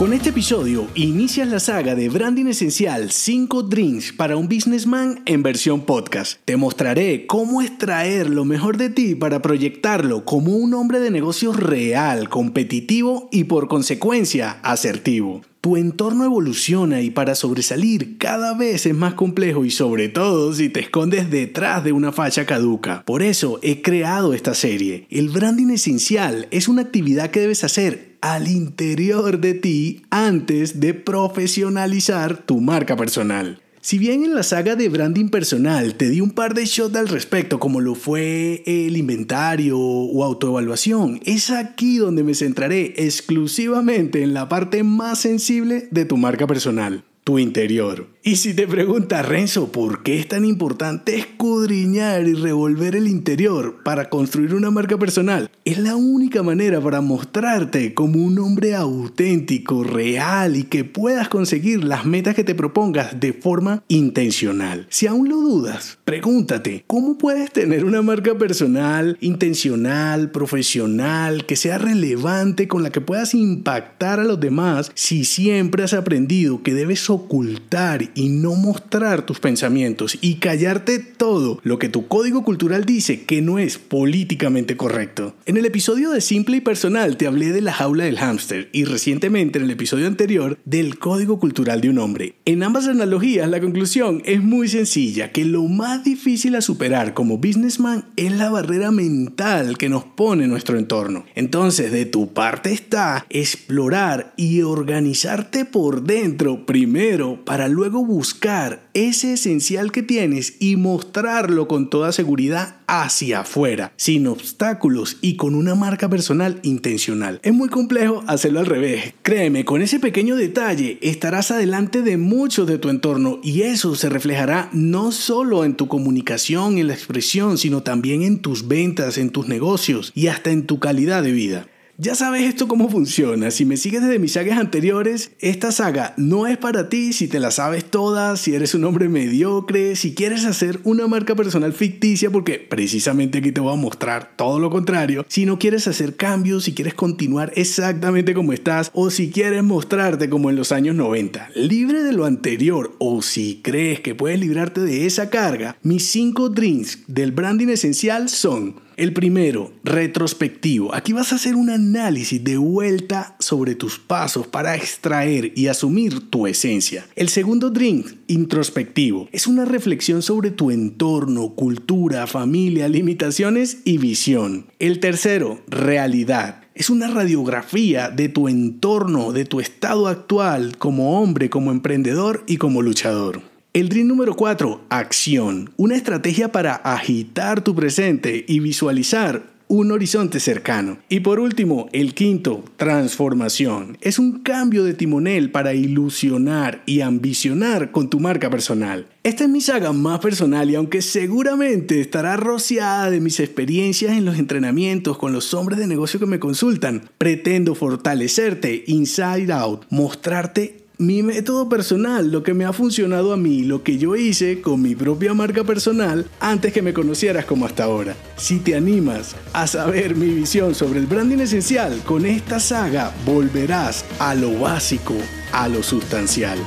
Con este episodio inicias la saga de Branding Esencial 5 Drinks para un Businessman en versión podcast. Te mostraré cómo extraer lo mejor de ti para proyectarlo como un hombre de negocios real, competitivo y por consecuencia asertivo. Tu entorno evoluciona y para sobresalir cada vez es más complejo y sobre todo si te escondes detrás de una facha caduca. Por eso he creado esta serie. El branding esencial es una actividad que debes hacer al interior de ti antes de profesionalizar tu marca personal. Si bien en la saga de branding personal te di un par de shots al respecto, como lo fue el inventario o autoevaluación, es aquí donde me centraré exclusivamente en la parte más sensible de tu marca personal, tu interior. Y si te preguntas, Renzo, ¿por qué es tan importante escudriñar y revolver el interior para construir una marca personal? Es la única manera para mostrarte como un hombre auténtico, real y que puedas conseguir las metas que te propongas de forma intencional. Si aún lo dudas, pregúntate, ¿cómo puedes tener una marca personal intencional, profesional, que sea relevante, con la que puedas impactar a los demás si siempre has aprendido que debes ocultar y no mostrar tus pensamientos y callarte todo lo que tu código cultural dice que no es políticamente correcto. En el episodio de Simple y Personal te hablé de la jaula del hámster y recientemente en el episodio anterior del código cultural de un hombre. En ambas analogías la conclusión es muy sencilla, que lo más difícil a superar como businessman es la barrera mental que nos pone nuestro entorno. Entonces de tu parte está explorar y organizarte por dentro primero para luego buscar ese esencial que tienes y mostrarlo con toda seguridad hacia afuera, sin obstáculos y con una marca personal intencional. Es muy complejo hacerlo al revés. Créeme, con ese pequeño detalle estarás adelante de muchos de tu entorno y eso se reflejará no solo en tu comunicación, en la expresión, sino también en tus ventas, en tus negocios y hasta en tu calidad de vida. Ya sabes esto cómo funciona. Si me sigues desde mis sagas anteriores, esta saga no es para ti si te la sabes toda, si eres un hombre mediocre, si quieres hacer una marca personal ficticia, porque precisamente aquí te voy a mostrar todo lo contrario. Si no quieres hacer cambios, si quieres continuar exactamente como estás, o si quieres mostrarte como en los años 90, libre de lo anterior, o si crees que puedes librarte de esa carga, mis 5 drinks del branding esencial son el primero, retrospectivo. Aquí vas a hacer un análisis de vuelta sobre tus pasos para extraer y asumir tu esencia. El segundo drink, introspectivo. Es una reflexión sobre tu entorno, cultura, familia, limitaciones y visión. El tercero, realidad es una radiografía de tu entorno, de tu estado actual como hombre, como emprendedor y como luchador. El dream número 4, acción. Una estrategia para agitar tu presente y visualizar un horizonte cercano. Y por último, el quinto, transformación. Es un cambio de timonel para ilusionar y ambicionar con tu marca personal. Esta es mi saga más personal y aunque seguramente estará rociada de mis experiencias en los entrenamientos con los hombres de negocio que me consultan, pretendo fortalecerte inside out, mostrarte mi método personal, lo que me ha funcionado a mí, lo que yo hice con mi propia marca personal antes que me conocieras como hasta ahora. Si te animas a saber mi visión sobre el branding esencial, con esta saga volverás a lo básico, a lo sustancial.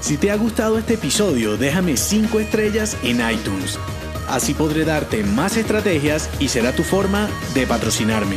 Si te ha gustado este episodio, déjame 5 estrellas en iTunes. Así podré darte más estrategias y será tu forma de patrocinarme.